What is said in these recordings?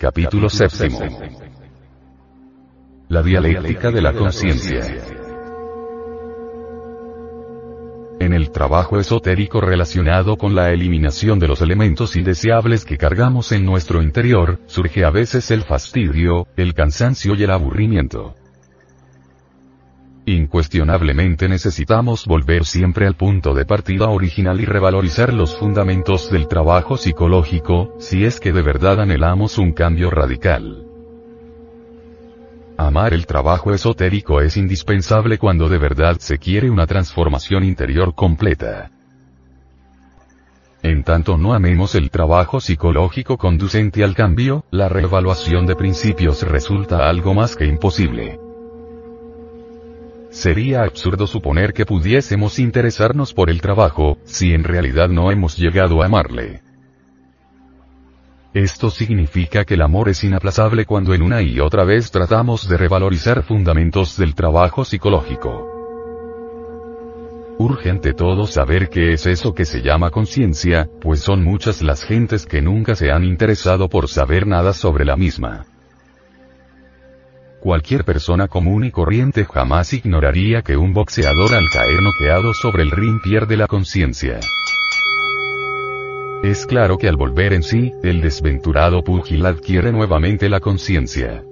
Capítulo séptimo. La dialéctica de la conciencia. En el trabajo esotérico relacionado con la eliminación de los elementos indeseables que cargamos en nuestro interior, surge a veces el fastidio, el cansancio y el aburrimiento. Incuestionablemente necesitamos volver siempre al punto de partida original y revalorizar los fundamentos del trabajo psicológico, si es que de verdad anhelamos un cambio radical. Amar el trabajo esotérico es indispensable cuando de verdad se quiere una transformación interior completa. En tanto no amemos el trabajo psicológico conducente al cambio, la reevaluación de principios resulta algo más que imposible. Sería absurdo suponer que pudiésemos interesarnos por el trabajo, si en realidad no hemos llegado a amarle. Esto significa que el amor es inaplazable cuando en una y otra vez tratamos de revalorizar fundamentos del trabajo psicológico. Urge ante todo saber qué es eso que se llama conciencia, pues son muchas las gentes que nunca se han interesado por saber nada sobre la misma. Cualquier persona común y corriente jamás ignoraría que un boxeador al caer noqueado sobre el ring pierde la conciencia. Es claro que al volver en sí, el desventurado púgil adquiere nuevamente la conciencia.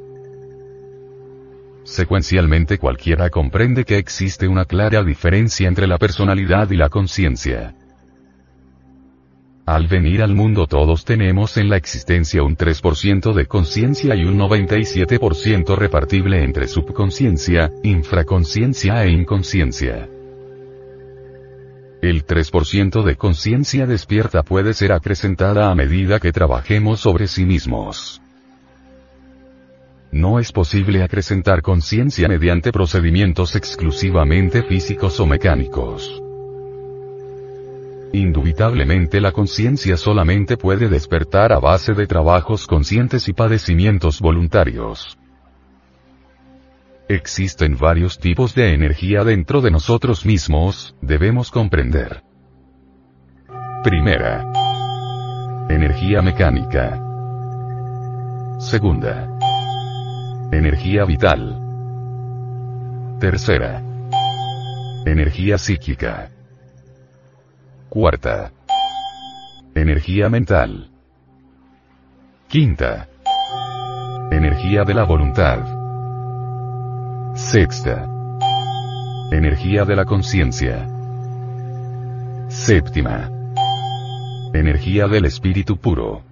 Secuencialmente cualquiera comprende que existe una clara diferencia entre la personalidad y la conciencia. Al venir al mundo todos tenemos en la existencia un 3% de conciencia y un 97% repartible entre subconsciencia, infraconsciencia e inconsciencia. El 3% de conciencia despierta puede ser acrecentada a medida que trabajemos sobre sí mismos. No es posible acrecentar conciencia mediante procedimientos exclusivamente físicos o mecánicos. Indubitablemente la conciencia solamente puede despertar a base de trabajos conscientes y padecimientos voluntarios. Existen varios tipos de energía dentro de nosotros mismos, debemos comprender. Primera. Energía mecánica. Segunda. Energía vital. Tercera. Energía psíquica. Cuarta. Energía mental. Quinta. Energía de la voluntad. Sexta. Energía de la conciencia. Séptima. Energía del espíritu puro.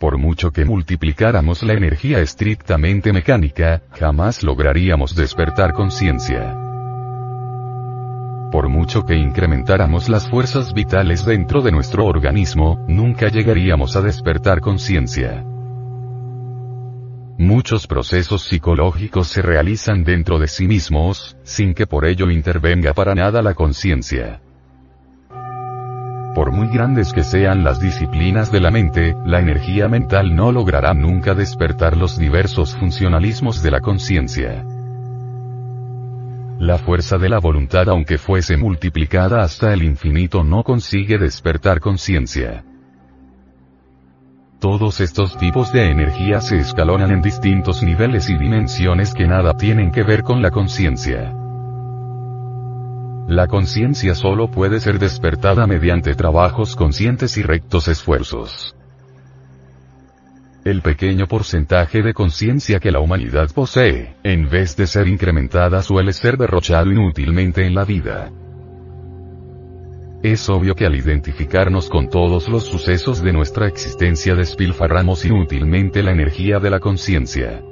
Por mucho que multiplicáramos la energía estrictamente mecánica, jamás lograríamos despertar conciencia. Por mucho que incrementáramos las fuerzas vitales dentro de nuestro organismo, nunca llegaríamos a despertar conciencia. Muchos procesos psicológicos se realizan dentro de sí mismos, sin que por ello intervenga para nada la conciencia. Por muy grandes que sean las disciplinas de la mente, la energía mental no logrará nunca despertar los diversos funcionalismos de la conciencia. La fuerza de la voluntad aunque fuese multiplicada hasta el infinito no consigue despertar conciencia. Todos estos tipos de energía se escalonan en distintos niveles y dimensiones que nada tienen que ver con la conciencia. La conciencia solo puede ser despertada mediante trabajos conscientes y rectos esfuerzos. El pequeño porcentaje de conciencia que la humanidad posee, en vez de ser incrementada suele ser derrochado inútilmente en la vida. Es obvio que al identificarnos con todos los sucesos de nuestra existencia despilfarramos inútilmente la energía de la conciencia.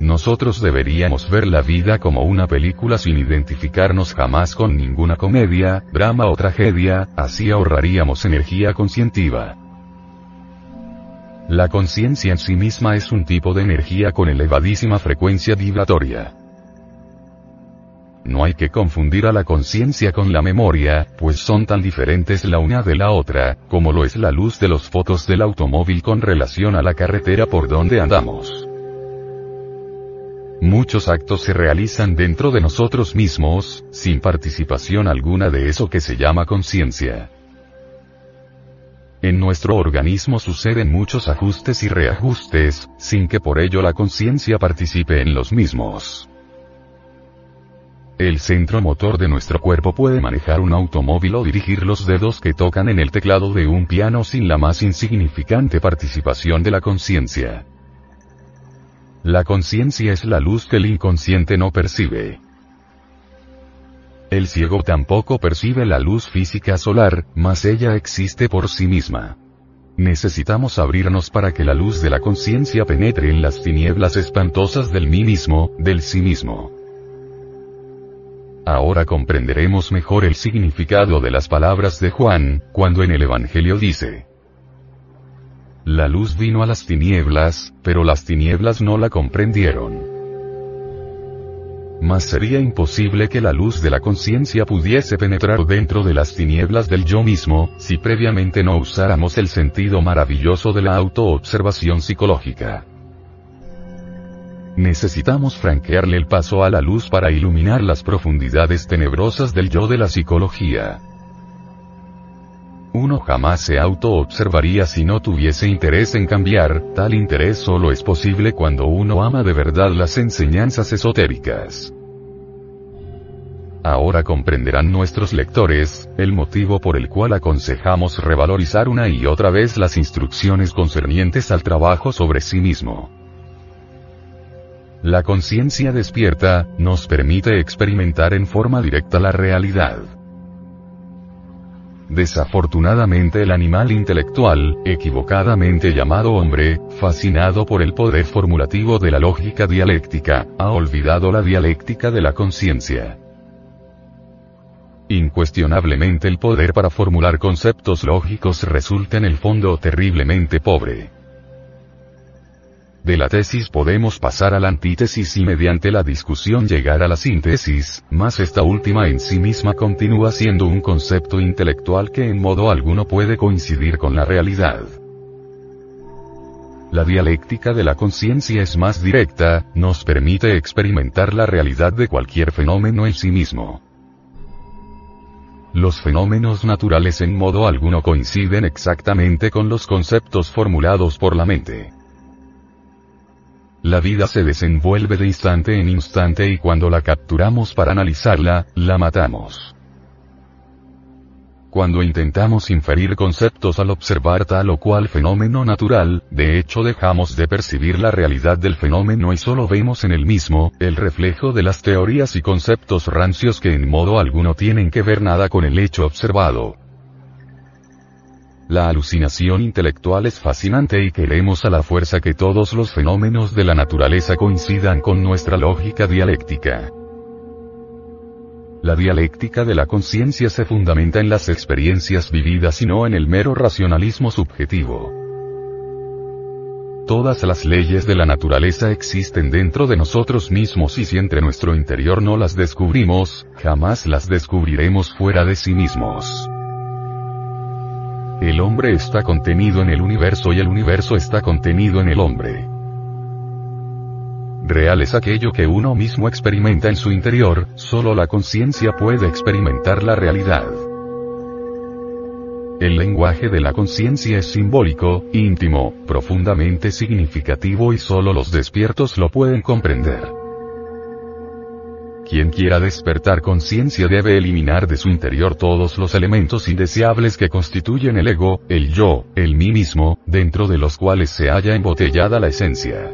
nosotros deberíamos ver la vida como una película sin identificarnos jamás con ninguna comedia, drama o tragedia, así ahorraríamos energía conscientiva. La conciencia en sí misma es un tipo de energía con elevadísima frecuencia vibratoria. No hay que confundir a la conciencia con la memoria, pues son tan diferentes la una de la otra, como lo es la luz de los fotos del automóvil con relación a la carretera por donde andamos. Muchos actos se realizan dentro de nosotros mismos, sin participación alguna de eso que se llama conciencia. En nuestro organismo suceden muchos ajustes y reajustes, sin que por ello la conciencia participe en los mismos. El centro motor de nuestro cuerpo puede manejar un automóvil o dirigir los dedos que tocan en el teclado de un piano sin la más insignificante participación de la conciencia. La conciencia es la luz que el inconsciente no percibe. El ciego tampoco percibe la luz física solar, mas ella existe por sí misma. Necesitamos abrirnos para que la luz de la conciencia penetre en las tinieblas espantosas del mí mismo, del sí mismo. Ahora comprenderemos mejor el significado de las palabras de Juan, cuando en el Evangelio dice, La luz vino a las tinieblas, pero las tinieblas no la comprendieron. Mas sería imposible que la luz de la conciencia pudiese penetrar dentro de las tinieblas del yo mismo, si previamente no usáramos el sentido maravilloso de la autoobservación psicológica. Necesitamos franquearle el paso a la luz para iluminar las profundidades tenebrosas del yo de la psicología. Uno jamás se auto-observaría si no tuviese interés en cambiar, tal interés solo es posible cuando uno ama de verdad las enseñanzas esotéricas. Ahora comprenderán nuestros lectores, el motivo por el cual aconsejamos revalorizar una y otra vez las instrucciones concernientes al trabajo sobre sí mismo. La conciencia despierta, nos permite experimentar en forma directa la realidad. Desafortunadamente el animal intelectual, equivocadamente llamado hombre, fascinado por el poder formulativo de la lógica dialéctica, ha olvidado la dialéctica de la conciencia. Incuestionablemente el poder para formular conceptos lógicos resulta en el fondo terriblemente pobre. De la tesis podemos pasar a la antítesis y mediante la discusión llegar a la síntesis, mas esta última en sí misma continúa siendo un concepto intelectual que en modo alguno puede coincidir con la realidad. La dialéctica de la conciencia es más directa, nos permite experimentar la realidad de cualquier fenómeno en sí mismo. Los fenómenos naturales en modo alguno coinciden exactamente con los conceptos formulados por la mente. La vida se desenvuelve de instante en instante y cuando la capturamos para analizarla, la matamos. Cuando intentamos inferir conceptos al observar tal o cual fenómeno natural, de hecho dejamos de percibir la realidad del fenómeno y solo vemos en el mismo, el reflejo de las teorías y conceptos rancios que en modo alguno tienen que ver nada con el hecho observado. La alucinación intelectual es fascinante y queremos a la fuerza que todos los fenómenos de la naturaleza coincidan con nuestra lógica dialéctica. La dialéctica de la conciencia se fundamenta en las experiencias vividas y no en el mero racionalismo subjetivo. Todas las leyes de la naturaleza existen dentro de nosotros mismos y si entre nuestro interior no las descubrimos, jamás las descubriremos fuera de sí mismos. El hombre está contenido en el universo y el universo está contenido en el hombre. Real es aquello que uno mismo experimenta en su interior, solo la conciencia puede experimentar la realidad. El lenguaje de la conciencia es simbólico, íntimo, profundamente significativo y solo los despiertos lo pueden comprender. Quien quiera despertar conciencia debe eliminar de su interior todos los elementos indeseables que constituyen el ego, el yo, el mí mismo, dentro de los cuales se halla embotellada la esencia.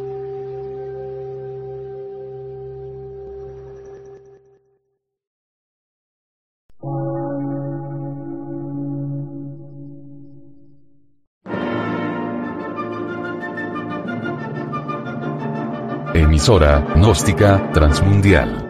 Emisora, gnóstica, transmundial.